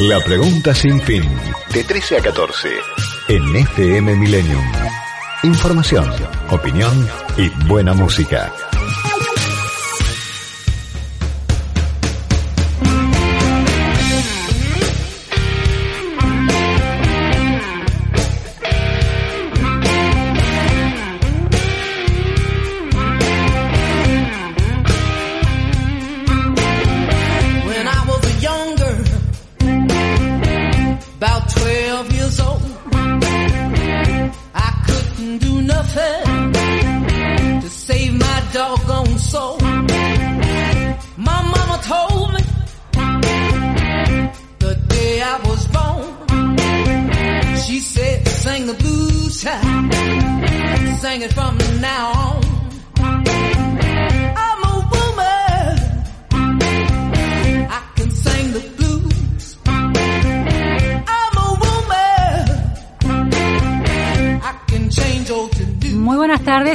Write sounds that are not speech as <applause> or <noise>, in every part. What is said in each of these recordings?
La pregunta sin fin. De 13 a 14. En FM Millennium. Información, opinión y buena música.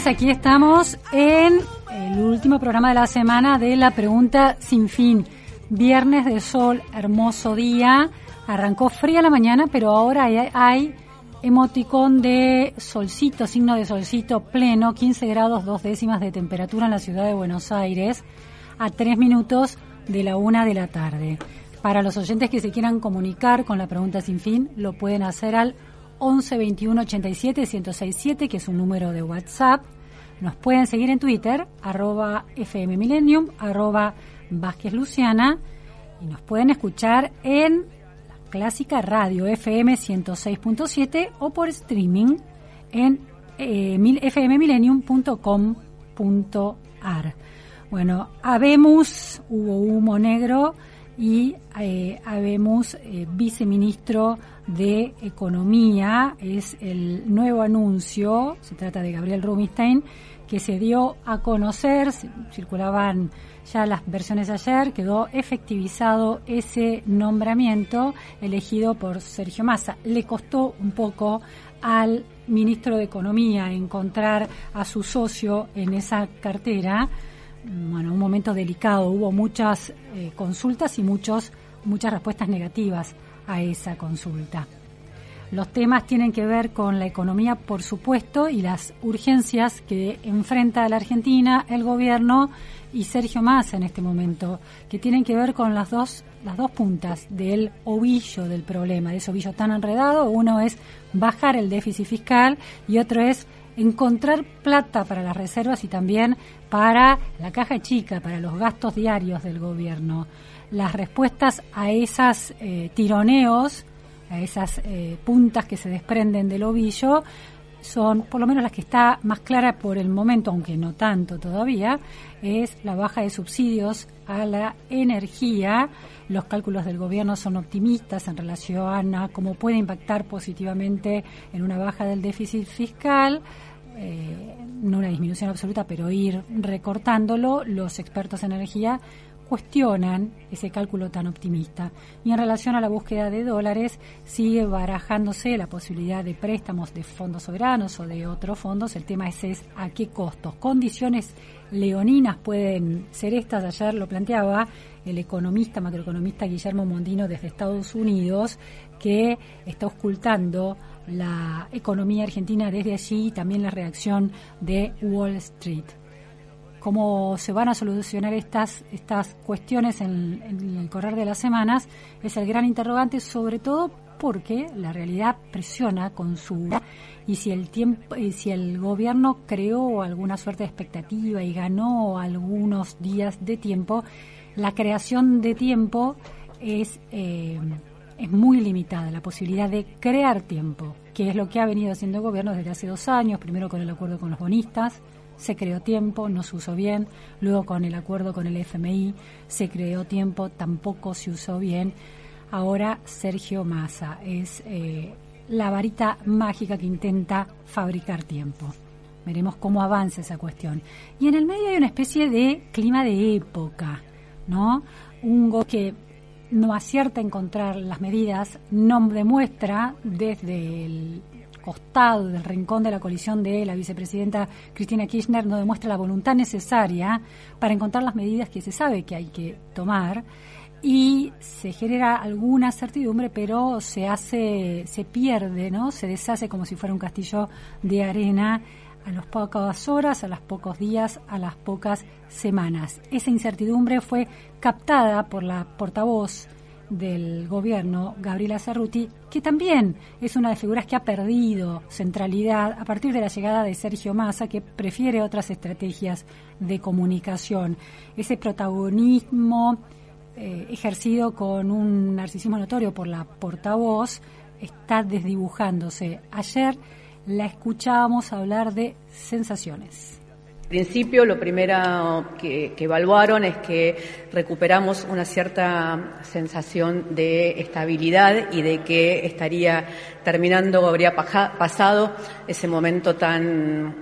Aquí estamos en el último programa de la semana de la pregunta sin fin. Viernes de sol, hermoso día. Arrancó fría la mañana, pero ahora hay, emoticón de solcito, signo de solcito pleno, 15 grados dos décimas de temperatura en la ciudad de Buenos Aires, a tres minutos de la una de la tarde. Para los oyentes que se quieran comunicar con la pregunta sin fin, lo pueden hacer al 11 21 87 1067, que es un número de WhatsApp, nos pueden seguir en Twitter, arroba fmmillenium, arroba Vázquez Luciana, y nos pueden escuchar en la clásica radio FM 106.7 o por streaming en eh. Bueno, habemos, hubo humo negro y eh, habemos eh, viceministro de Economía, es el nuevo anuncio, se trata de Gabriel Rubinstein, que se dio a conocer, circulaban ya las versiones ayer, quedó efectivizado ese nombramiento elegido por Sergio Massa. Le costó un poco al ministro de Economía encontrar a su socio en esa cartera. Bueno, un momento delicado, hubo muchas eh, consultas y muchos, muchas respuestas negativas a esa consulta. Los temas tienen que ver con la economía, por supuesto, y las urgencias que enfrenta la Argentina, el gobierno y Sergio Massa en este momento, que tienen que ver con las dos, las dos puntas del ovillo del problema, de ese ovillo tan enredado. Uno es bajar el déficit fiscal y otro es encontrar plata para las reservas y también para la caja chica, para los gastos diarios del gobierno. Las respuestas a esos eh, tironeos a esas eh, puntas que se desprenden del ovillo, son por lo menos las que está más clara por el momento, aunque no tanto todavía, es la baja de subsidios a la energía. Los cálculos del gobierno son optimistas en relación a cómo puede impactar positivamente en una baja del déficit fiscal. Eh, no una disminución absoluta, pero ir recortándolo. Los expertos en energía cuestionan ese cálculo tan optimista. Y en relación a la búsqueda de dólares, sigue barajándose la posibilidad de préstamos de fondos soberanos o de otros fondos. El tema es, a qué costos. Condiciones leoninas pueden ser estas. Ayer lo planteaba el economista, macroeconomista Guillermo Mondino desde Estados Unidos, que está ocultando la economía argentina desde allí y también la reacción de Wall Street cómo se van a solucionar estas, estas cuestiones en, el correr de las semanas es el gran interrogante, sobre todo porque la realidad presiona con su y si el tiempo y si el gobierno creó alguna suerte de expectativa y ganó algunos días de tiempo, la creación de tiempo es eh, es muy limitada la posibilidad de crear tiempo, que es lo que ha venido haciendo el gobierno desde hace dos años, primero con el acuerdo con los bonistas, se creó tiempo, no se usó bien, luego con el acuerdo con el FMI se creó tiempo, tampoco se usó bien. ahora Sergio Massa. Es eh, la varita mágica que intenta fabricar tiempo. Veremos cómo avanza esa cuestión. Y en el medio hay una especie de clima de época, ¿no? Un go que no acierta a encontrar las medidas, no demuestra desde el costado del rincón de la coalición de la vicepresidenta Cristina Kirchner, no demuestra la voluntad necesaria para encontrar las medidas que se sabe que hay que tomar y se genera alguna certidumbre, pero se hace, se pierde, ¿no? Se deshace como si fuera un castillo de arena a las pocas horas, a los pocos días, a las pocas semanas. Esa incertidumbre fue captada por la portavoz del gobierno, Gabriela Cerruti, que también es una de las figuras que ha perdido centralidad a partir de la llegada de Sergio Massa, que prefiere otras estrategias de comunicación. Ese protagonismo eh, ejercido con un narcisismo notorio por la portavoz está desdibujándose. Ayer la escuchábamos hablar de sensaciones. En principio, lo primero que, evaluaron es que recuperamos una cierta sensación de estabilidad y de que estaría terminando, habría pasado ese momento tan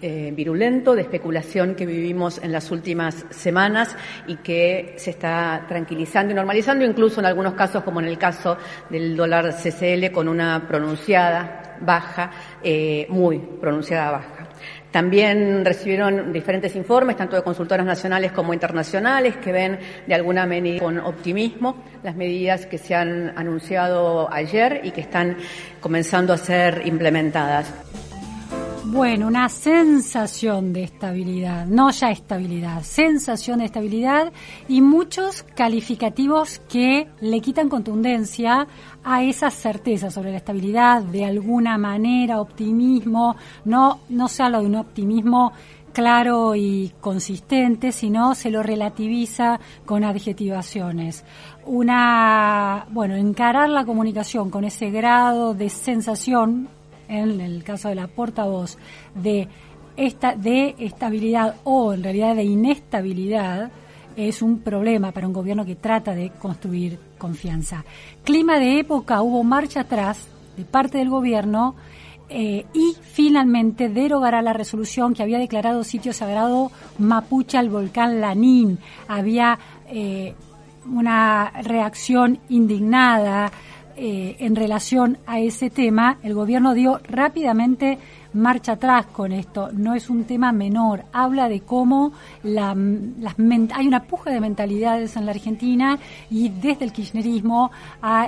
eh, virulento de especulación que vivimos en las últimas semanas y que se está tranquilizando y normalizando, incluso en algunos casos, como en el caso del dólar CCL, con una pronunciada baja, eh, muy pronunciada baja. También recibieron diferentes informes, tanto de consultoras nacionales como internacionales, que ven de alguna manera con optimismo las medidas que se han anunciado ayer y que están comenzando a ser implementadas. Bueno, una sensación de estabilidad, no ya estabilidad, sensación de estabilidad y muchos calificativos que le quitan contundencia a esa certeza sobre la estabilidad, de alguna manera, optimismo, no, no se habla de un optimismo claro y consistente, sino se lo relativiza con adjetivaciones. Una, bueno, encarar la comunicación con ese grado de sensación en el caso de la portavoz, de, esta, de estabilidad o en realidad de inestabilidad, es un problema para un gobierno que trata de construir confianza. Clima de época, hubo marcha atrás de parte del gobierno eh, y finalmente derogará la resolución que había declarado sitio sagrado Mapuche al volcán Lanín. Había eh, una reacción indignada eh, en relación a ese tema, el gobierno dio rápidamente marcha atrás con esto. No es un tema menor. Habla de cómo la, las, hay una puja de mentalidades en la Argentina y desde el kirchnerismo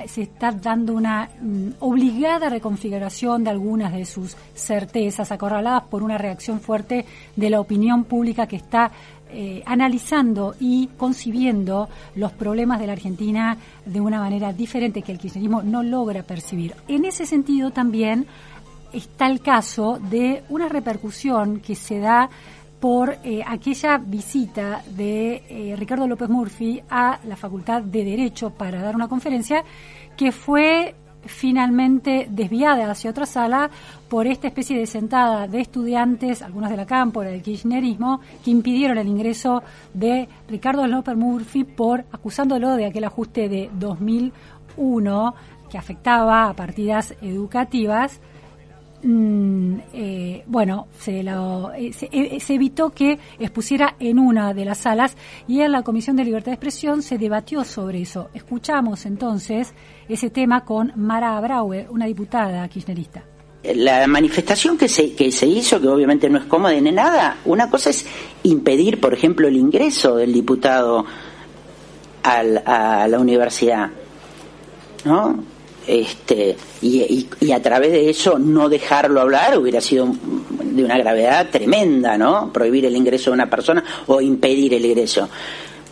se está dando una mm, obligada reconfiguración de algunas de sus certezas, acorraladas por una reacción fuerte de la opinión pública que está eh, analizando y concibiendo los problemas de la Argentina de una manera diferente que el kirchnerismo no logra percibir. En ese sentido también está el caso de una repercusión que se da por eh, aquella visita de eh, Ricardo López Murphy a la Facultad de Derecho para dar una conferencia que fue finalmente desviada hacia otra sala por esta especie de sentada de estudiantes, algunos de la cámpora del kirchnerismo, que impidieron el ingreso de Ricardo López Murphy por acusándolo de aquel ajuste de 2001 que afectaba a partidas educativas. Mm, bueno, se, lo, eh, eh, se, evitó que expusiera en una de las salas y en la Comisión de Libertad de Expresión se debatió sobre eso. Escuchamos entonces ese tema con Mara Brauer, una diputada kirchnerista. La manifestación que se, que se hizo, que obviamente no es cómoda ni nada, una cosa es impedir, por ejemplo, el ingreso del diputado al, a la universidad, ¿no? Este, y, y, a través de eso no dejarlo hablar hubiera sido de una gravedad tremenda, ¿no? Prohibir el ingreso de una persona o impedir el ingreso.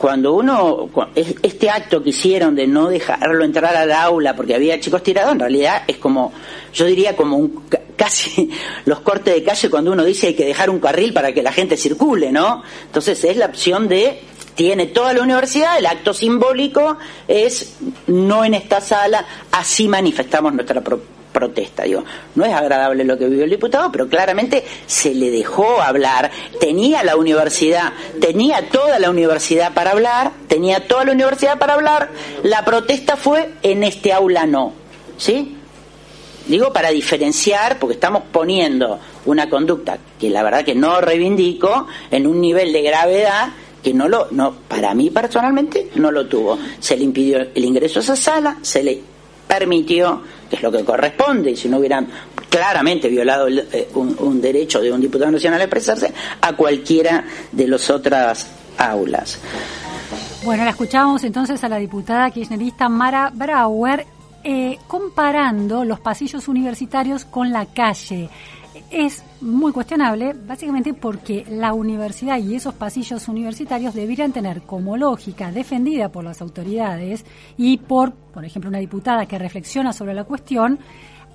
Cuando uno, este acto que hicieron de no dejarlo entrar al aula porque había chicos tirados, en realidad es como, yo diría como un, casi <laughs> los cortes de calle cuando uno dice hay que dejar un carril para que la gente circule, ¿no? Entonces es la opción de tiene toda la universidad, el acto simbólico es no en esta sala, así manifestamos nuestra protesta. Digo, no es agradable lo que vivió el diputado, pero claramente se le dejó hablar. Tenía la universidad, tenía toda la universidad para hablar, tenía toda la universidad para hablar. La protesta fue en este aula no. ¿Sí? Digo para diferenciar, porque estamos poniendo una conducta que la verdad que no reivindico en un nivel de gravedad que no lo, no, para mí personalmente no lo tuvo. Se le impidió el ingreso a esa sala, se le permitió, que es lo que corresponde, y si no hubieran claramente violado eh, un, derecho de un diputado nacional a expresarse, a cualquiera de las otras aulas. Bueno, la escuchamos entonces a la diputada kirchnerista Mara Brauer eh, comparando los pasillos universitarios con la calle es muy cuestionable, básicamente porque la universidad y esos pasillos universitarios deberían tener como lógica defendida por las autoridades y por, por ejemplo, una diputada que reflexiona sobre la cuestión,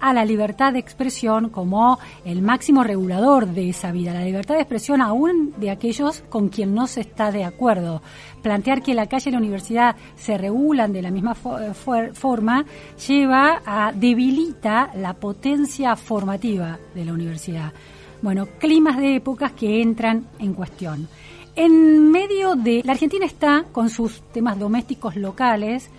a la libertad de expresión como el máximo regulador de esa vida, la libertad de expresión aún de aquellos con quien no se está de acuerdo. Plantear que la calle y la universidad se regulan de la misma forma lleva a debilita la potencia formativa de la universidad. Bueno, climas de épocas que entran en cuestión. En medio de la Argentina está con sus temas domésticos locales,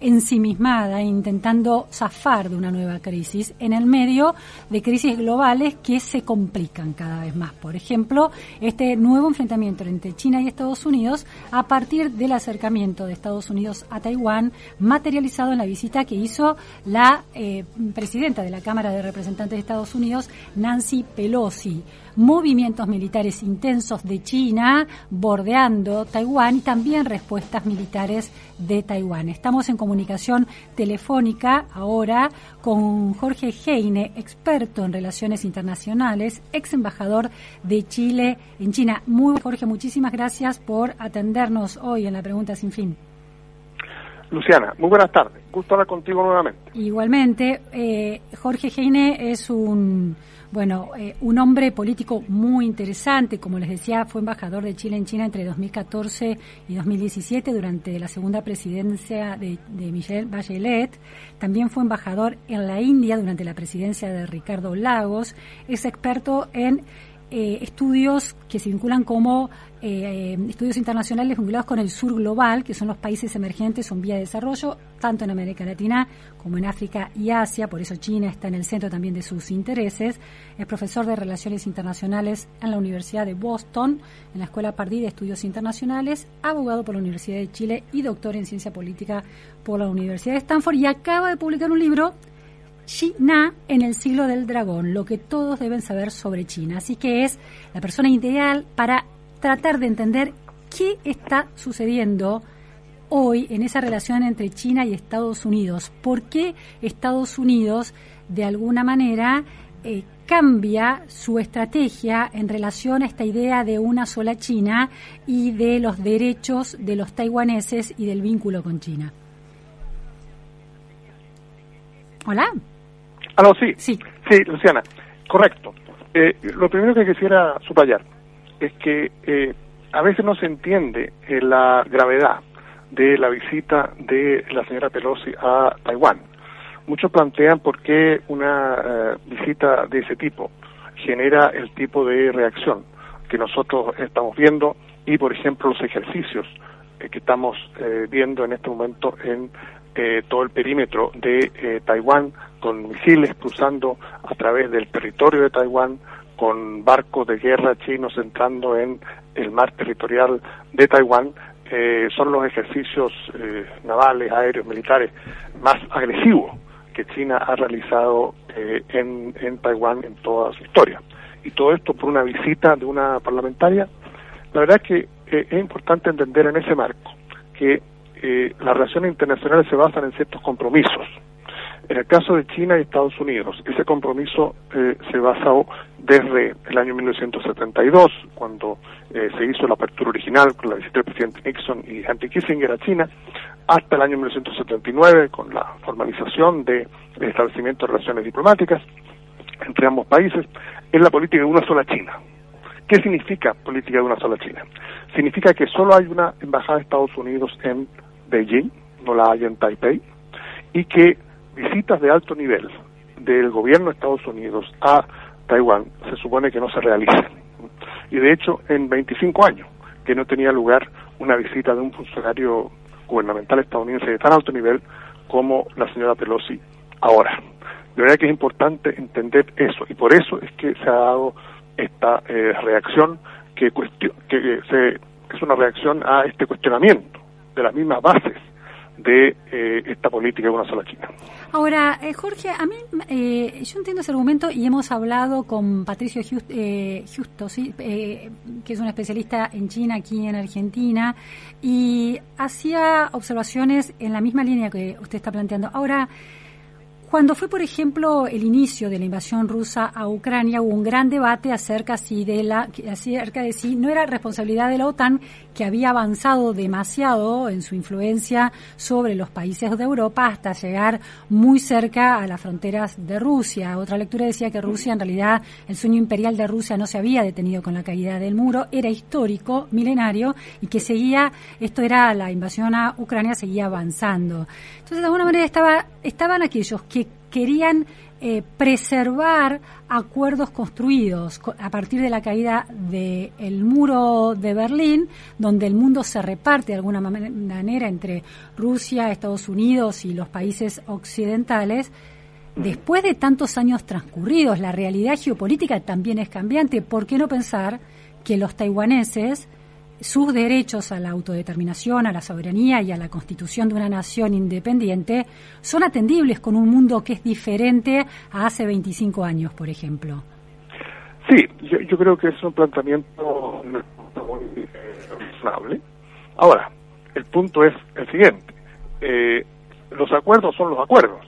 ensimismada, intentando zafar de una nueva crisis en el medio de crisis globales que se complican cada vez más. Por ejemplo, este nuevo enfrentamiento entre China y Estados Unidos a partir del acercamiento de Estados Unidos a Taiwán, materializado en la visita que hizo la eh, presidenta de la Cámara de Representantes de Estados Unidos, Nancy Pelosi movimientos militares intensos de China bordeando Taiwán y también respuestas militares de Taiwán. Estamos en comunicación telefónica ahora con Jorge Heine, experto en relaciones internacionales, ex embajador de Chile en China. Muy Jorge, muchísimas gracias por atendernos hoy en la pregunta sin fin. Luciana, muy buenas tardes. Gusto hablar contigo nuevamente. Igualmente, eh, Jorge Heine es un bueno, eh, un hombre político muy interesante, como les decía, fue embajador de Chile en China entre 2014 y 2017 durante la segunda presidencia de, de Michelle Bachelet. También fue embajador en la India durante la presidencia de Ricardo Lagos. Es experto en eh, estudios que se vinculan como eh, estudios internacionales vinculados con el sur global, que son los países emergentes son vía de desarrollo, tanto en América Latina como en África y Asia, por eso China está en el centro también de sus intereses. Es profesor de Relaciones Internacionales en la Universidad de Boston, en la Escuela Pardí de Estudios Internacionales, abogado por la Universidad de Chile y doctor en Ciencia Política por la Universidad de Stanford y acaba de publicar un libro China en el siglo del dragón, lo que todos deben saber sobre China. Así que es la persona ideal para tratar de entender qué está sucediendo hoy en esa relación entre China y Estados Unidos. ¿Por qué Estados Unidos, de alguna manera, eh, cambia su estrategia en relación a esta idea de una sola China y de los derechos de los taiwaneses y del vínculo con China? Hola. Ah, sí. Sí, Luciana, correcto. Eh, lo primero que quisiera subrayar es que eh, a veces no se entiende eh, la gravedad de la visita de la señora Pelosi a Taiwán. Muchos plantean por qué una visita de ese tipo genera el tipo de reacción que nosotros estamos viendo y, por ejemplo, los ejercicios que estamos viendo en este momento en todo el perímetro de Taiwán con misiles cruzando a través del territorio de Taiwán, con barcos de guerra chinos entrando en el mar territorial de Taiwán, eh, son los ejercicios eh, navales, aéreos, militares más agresivos que China ha realizado eh, en, en Taiwán en toda su historia. Y todo esto por una visita de una parlamentaria. La verdad es que es importante entender en ese marco que las relaciones internacionales se basan en ciertos compromisos en el caso de China y Estados Unidos, ese compromiso eh, se basó desde el año 1972, cuando eh, se hizo la apertura original con la visita del presidente Nixon y Henry Kissinger a China, hasta el año 1979, con la formalización del establecimiento de relaciones diplomáticas entre ambos países, en la política de una sola China. ¿Qué significa política de una sola China? Significa que solo hay una embajada de Estados Unidos en Beijing, no la hay en Taipei, y que visitas de alto nivel del gobierno de Estados Unidos a Taiwán se supone que no se realiza. Y de hecho, en 25 años que no tenía lugar una visita de un funcionario gubernamental estadounidense de tan alto nivel como la señora Pelosi ahora. De verdad que es importante entender eso y por eso es que se ha dado esta eh, reacción que, que se, es una reacción a este cuestionamiento de las mismas bases de eh, esta política de una sola China. Ahora, eh, Jorge, a mí eh, yo entiendo ese argumento y hemos hablado con Patricio Justo, ¿sí? que es un especialista en China aquí en Argentina, y hacía observaciones en la misma línea que usted está planteando. Ahora, cuando fue, por ejemplo, el inicio de la invasión rusa a Ucrania, hubo un gran debate acerca, si de la, acerca de si no era responsabilidad de la OTAN, que había avanzado demasiado en su influencia sobre los países de Europa hasta llegar muy cerca a las fronteras de Rusia. Otra lectura decía que Rusia, en realidad, el sueño imperial de Rusia no se había detenido con la caída del muro, era histórico, milenario, y que seguía, esto era la invasión a Ucrania, seguía avanzando. Entonces, de alguna manera, estaba, estaban aquellos que querían eh, preservar acuerdos construidos a partir de la caída del muro de Berlín, donde el mundo se reparte de alguna manera entre Rusia, Estados Unidos y los países occidentales. Después de tantos años transcurridos, la realidad geopolítica también es cambiante. ¿Por qué no pensar que los taiwaneses sus derechos a la autodeterminación, a la soberanía y a la constitución de una nación independiente son atendibles con un mundo que es diferente a hace 25 años, por ejemplo. Sí, yo, creo que es un planteamiento muy eh, razonable. Ahora, el punto es el siguiente. Eh, los acuerdos son los acuerdos.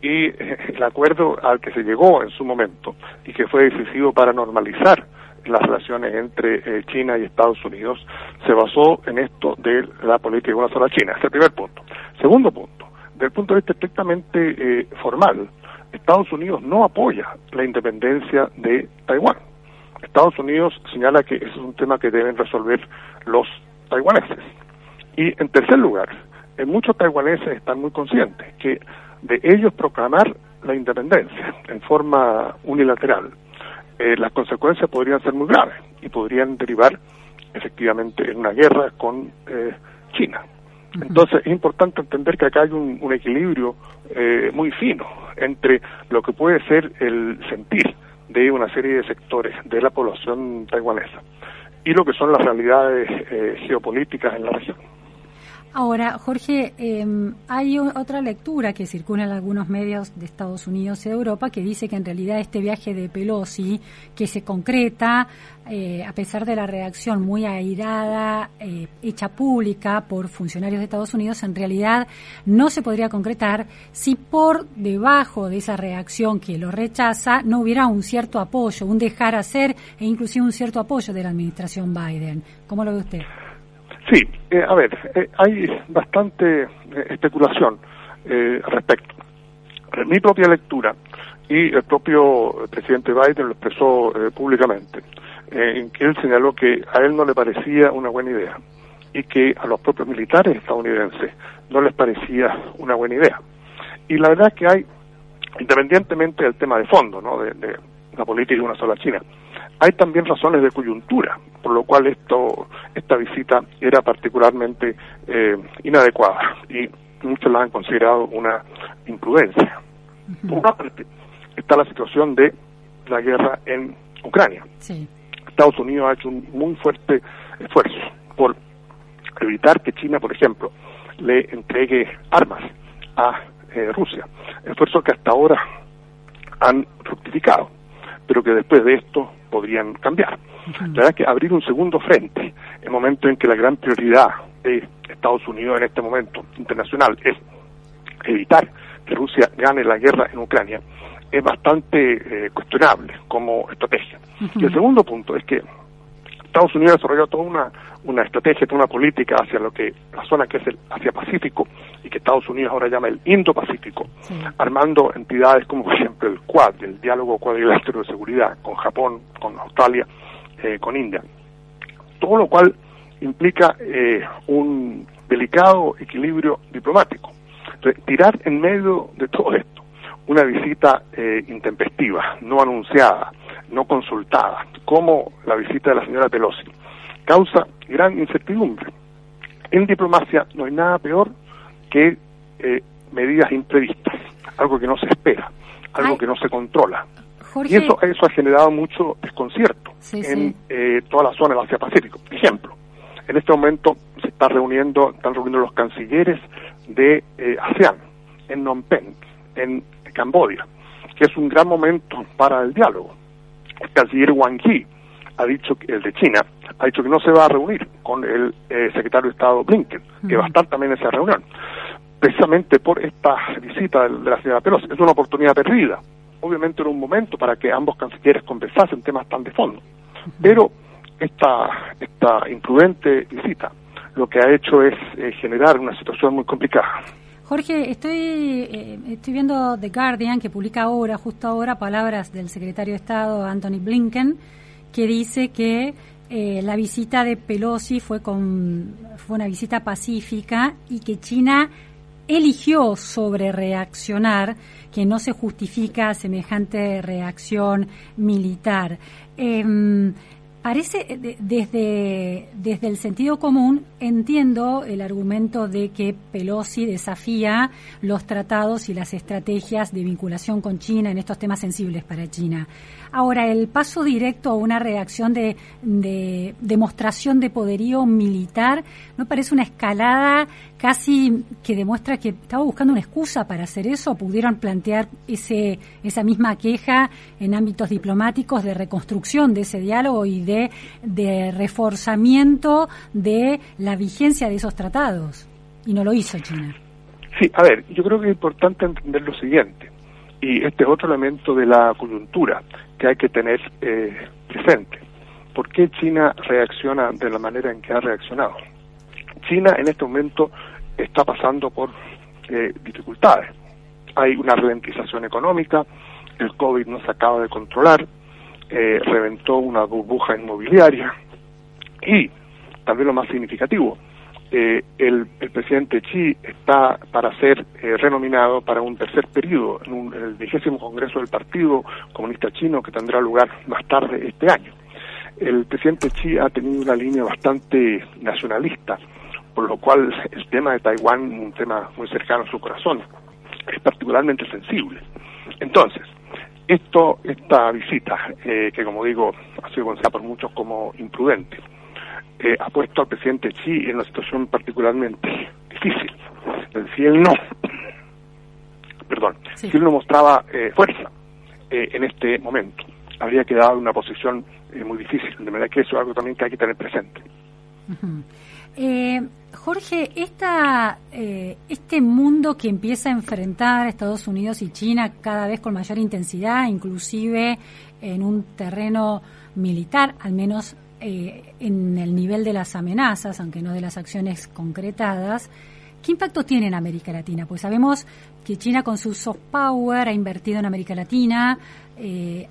Y eh, el acuerdo al que se llegó en su momento y que fue decisivo para normalizar las relaciones entre eh, China y Estados Unidos se basó en esto de la política de una sola China. Es el primer punto. Segundo punto, desde el punto de vista estrictamente eh, formal, Estados Unidos no apoya la independencia de Taiwán. Estados Unidos señala que ese es un tema que deben resolver los taiwaneses. Y en tercer lugar, muchos taiwaneses están muy conscientes que de ellos proclamar la independencia en forma unilateral eh, las consecuencias podrían ser muy graves y podrían derivar efectivamente en una guerra con eh, China. Entonces es importante entender que acá hay un, equilibrio eh, muy fino entre lo que puede ser el sentir de una serie de sectores de la población taiwanesa y lo que son las realidades geopolíticas en la región. Ahora, Jorge, em, hay otra lectura que circula en algunos medios de Estados Unidos y de Europa que dice que en realidad este viaje de Pelosi, que se concreta eh, a pesar de la reacción muy airada, eh, hecha pública por funcionarios de Estados Unidos, en realidad no se podría concretar si por debajo de esa reacción que lo rechaza no hubiera un cierto apoyo, un dejar hacer e inclusive un cierto apoyo de la administración Biden. ¿Cómo lo ve usted? Sí, eh, a ver, eh, hay bastante eh, especulación al respecto. Mi propia lectura y el propio presidente Biden lo expresó públicamente, en que él señaló que a él no le parecía una buena idea y que a los propios militares estadounidenses no les parecía una buena idea. Y la verdad es que hay, independientemente del tema de fondo, ¿no? de una política de una sola China, hay también razones de coyuntura, por lo cual esto, esta visita era particularmente eh, inadecuada y muchos la han considerado una imprudencia. Por una parte, está la situación de la guerra en Ucrania. Estados Unidos ha hecho un muy fuerte esfuerzo por evitar que China, por ejemplo, le entregue armas a eh, Rusia. Esfuerzos que hasta ahora han fructificado, pero que después de esto podrían cambiar. La verdad es que abrir un segundo frente, en el momento en que la gran prioridad de Estados Unidos en este momento internacional es evitar que Rusia gane la guerra en Ucrania, es bastante eh, cuestionable como estrategia. Y el segundo punto es que Estados Unidos ha desarrollado toda una, una estrategia, toda una política hacia lo que la zona que es el Asia Pacífico y que Estados Unidos ahora llama el Indo-Pacífico, armando entidades como <laughs> por ejemplo el Quad, el diálogo cuadrilátero de seguridad con Japón, con Australia, eh, con India. Todo lo cual implica eh, un delicado equilibrio diplomático. Entonces, tirar en medio de todo esto una visita eh, intempestiva, no anunciada, no consultada, como la visita de la señora Pelosi, causa gran incertidumbre. En diplomacia no hay nada peor que eh, medidas imprevistas, algo que no se espera, algo que no se controla. Y eso, eso ha generado mucho desconcierto en Eh, toda la zona del Asia-Pacífico. Ejemplo, en este momento se está reuniendo, están reuniendo los cancilleres de eh, ASEAN en Phnom Penh, en Camboya, que es un gran momento para el diálogo. El canciller Wang Yi ha dicho, el de China, ha dicho que no se va a reunir con el eh, secretario de Estado Blinken, que va a estar también en esa reunión, precisamente por esta visita de, la señora Pelosi. Es una oportunidad perdida. Obviamente era un momento para que ambos cancilleres conversasen temas tan de fondo. Pero esta, esta imprudente visita lo que ha hecho es eh, generar una situación muy complicada. Jorge, estoy, eh, estoy viendo The Guardian que publica ahora, justo ahora, palabras del secretario de Estado Anthony Blinken, que dice que eh, la visita de Pelosi fue, con, fue una visita pacífica y que China eligió sobre reaccionar, que no se justifica semejante reacción militar. Em, Parece, eh, desde, desde el sentido común, entiendo el argumento de que Pelosi desafía los tratados y las estrategias de vinculación con China en estos temas sensibles para China. Ahora, el paso directo a una reacción de, demostración de poderío militar no parece una escalada casi que demuestra que estaba buscando una excusa para hacer eso. Pudieron plantear ese, esa misma queja en ámbitos diplomáticos de reconstrucción de ese diálogo y de, de reforzamiento de la vigencia de esos tratados. Y no lo hizo China. Sí, a ver, yo creo que es importante entender lo siguiente, y este es otro elemento de la coyuntura que hay que tener eh, presente. ¿Por qué China reacciona de la manera en que ha reaccionado? China en este momento está pasando por eh, dificultades. Hay una ralentización económica, el COVID no se acaba de controlar, eh, reventó una burbuja inmobiliaria y, también lo más significativo, eh, el, presidente Xi está para ser eh, renominado para un tercer periodo en, el vigésimo Congreso del Partido Comunista Chino que tendrá lugar más tarde este año. El presidente Xi ha tenido una línea bastante nacionalista, por lo cual el tema de Taiwán, un tema muy cercano a su corazón, es particularmente sensible. Entonces, esto, esta visita, eh, que como digo, ha sido considerada por muchos como imprudente, ha puesto al presidente Xi en una situación particularmente difícil. Si él no, <coughs> perdón, si él no mostraba eh, fuerza eh, en este momento, habría quedado en una posición eh, muy difícil. De manera que eso es algo también que hay que tener presente. Jorge, esta, este mundo que empieza a enfrentar Estados Unidos y China cada vez con mayor intensidad, inclusive en un terreno militar, al menos eh, en el nivel de las amenazas, aunque no de las acciones concretadas, ¿qué impacto tiene en América Latina? Pues sabemos que China con su soft power ha invertido en América Latina, eh,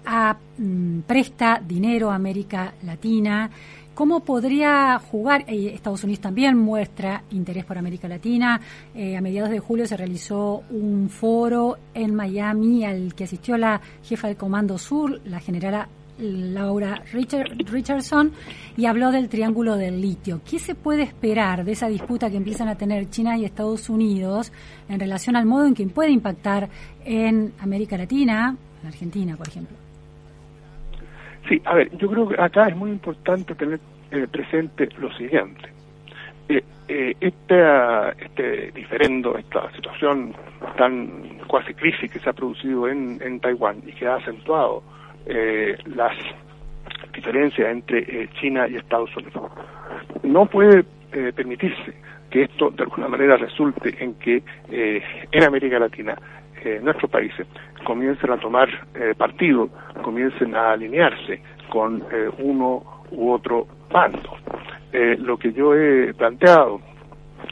mm, presta dinero a América Latina. ¿Cómo podría jugar? Eh, Estados Unidos también muestra interés por América Latina. a mediados de julio se realizó un foro en Miami al que asistió la jefa del Comando Sur, la generala Laura Richardson, y habló del triángulo del litio. ¿Qué se puede esperar de esa disputa que empiezan a tener China y Estados Unidos en relación al modo en que puede impactar en América Latina, en Argentina, por ejemplo? Sí, a ver, yo creo que acá es muy importante tener eh, presente lo siguiente. Eh, eh, este, diferendo, esta situación tan cuasi crisis que se ha producido en, en Taiwán y que ha acentuado eh, las diferencias entre eh, China y Estados Unidos. No puede permitirse que esto de alguna manera resulte en que en América Latina nuestros países comiencen a tomar partido, comiencen a alinearse con uno u otro bando. lo que yo he planteado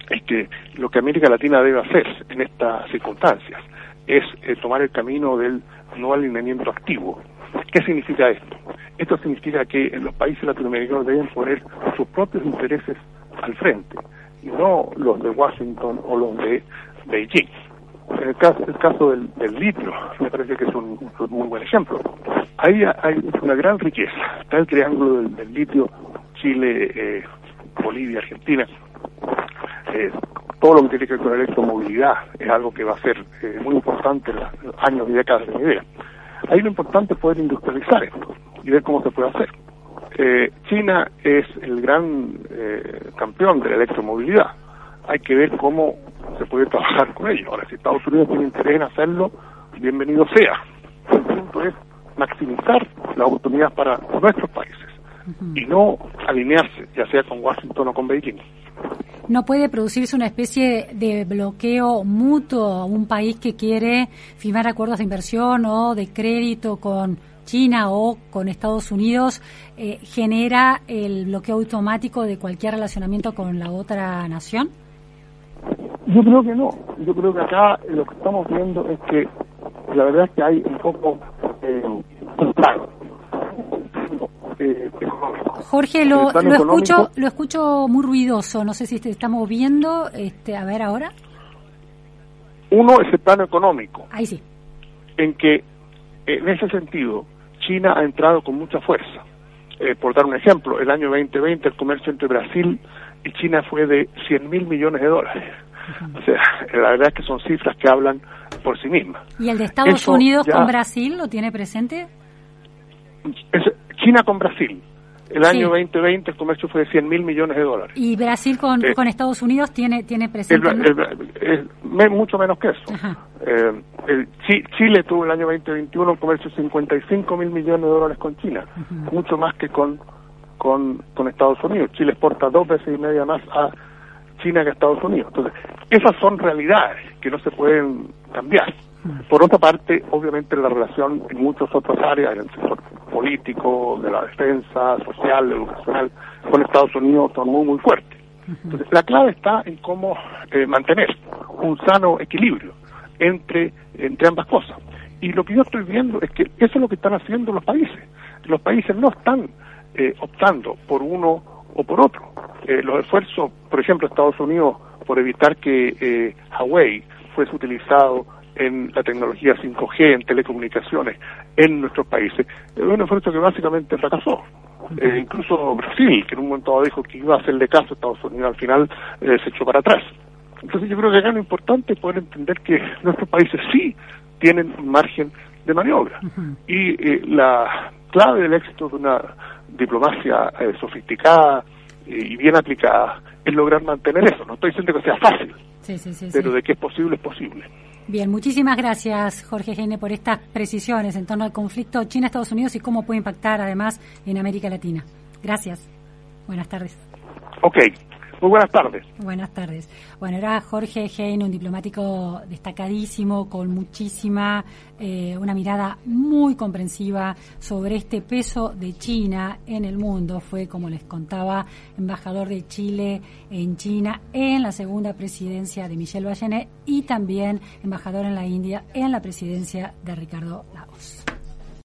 es que lo que América Latina debe hacer en estas circunstancias es tomar el camino del no alineamiento activo, ¿Qué significa esto? Esto significa que los países latinoamericanos deben poner sus propios intereses al frente y no los de Washington o los de Beijing. El caso, el caso del, litio, me parece que es un, muy buen ejemplo. Ahí hay una gran riqueza. Está el triángulo del, litio, Chile, eh, Bolivia, Argentina. Todo lo que tiene que ver con la electromovilidad es algo que va a ser eh, muy importante en los años y décadas de mi vida. Ahí lo importante es poder industrializar esto y ver cómo se puede hacer. Eh, China es el gran eh, campeón de la electromovilidad. Hay que ver cómo se puede trabajar con ello. Ahora, si Estados Unidos tiene interés en hacerlo, bienvenido sea. El punto es maximizar la oportunidad para nuestros países y no alinearse, ya sea con Washington o con Beijing. ¿No puede producirse una especie de bloqueo mutuo a un país que quiere firmar acuerdos de inversión o de crédito con China o con Estados Unidos? Eh, ¿Genera el bloqueo automático de cualquier relacionamiento con la otra nación? Yo creo que no. Yo creo que acá lo que estamos viendo es que la verdad es que hay un poco eh, Jorge, lo, lo escucho, lo escucho muy ruidoso. No sé si te estamos viendo. Este, a ver ahora. Uno es el plano económico. Ahí sí. En que, en ese sentido, China ha entrado con mucha fuerza. Eh, por dar un ejemplo, el año 2020 el comercio entre Brasil y China fue de 100 mil millones de dólares. O sea, la verdad es que son cifras que hablan por sí mismas. ¿Y el de Estados Unidos con Brasil lo tiene presente? China con Brasil. El año 2020 el comercio fue de 100 mil millones de dólares. ¿Y Brasil con, eh, con Estados Unidos tiene tiene presente? mucho menos que eso. Eh, Chile tuvo el año 2021 un comercio de 55 mil millones de dólares con China, mucho más que con, con, con Estados Unidos. Chile exporta dos veces y media más a China que a Estados Unidos. Entonces, esas son realidades que no se pueden cambiar. Por otra parte, obviamente la relación en muchas otras áreas, en el sector político, de la defensa, social, educacional, con Estados Unidos son muy, muy fuertes. Entonces, la clave está en cómo eh, mantener un sano equilibrio entre, entre ambas cosas. Y lo que yo estoy viendo es que eso es lo que están haciendo los países. Los países no están eh, optando por uno o por otro. Eh, los esfuerzos, por ejemplo, Estados Unidos por evitar que Huawei fuese utilizado en la tecnología 5G, en telecomunicaciones en nuestros países. Es un esfuerzo que básicamente fracasó. Eh, incluso Brasil, que en un momento dijo que iba a hacerle caso a Estados Unidos, al final eh, se echó para atrás. Entonces yo creo que acá lo importante es poder entender que nuestros países sí tienen un margen de maniobra. Y eh, la clave del éxito de una diplomacia sofisticada y bien aplicada es lograr mantener eso. No estoy diciendo que sea fácil, pero de que es posible, es posible. Bien, muchísimas gracias, Jorge Gene, por estas precisiones en torno al conflicto China-Estados Unidos y cómo puede impactar, además, en América Latina. Gracias. Buenas tardes. Ok. Muy buenas tardes. Buenas tardes. Bueno, era Jorge Hein, un diplomático destacadísimo, con muchísima, eh, una mirada muy comprensiva sobre este peso de China en el mundo. Fue, como les contaba, embajador de Chile en China en la segunda presidencia de Michelle Bachelet y también embajador en la India en la presidencia de Ricardo Lagos.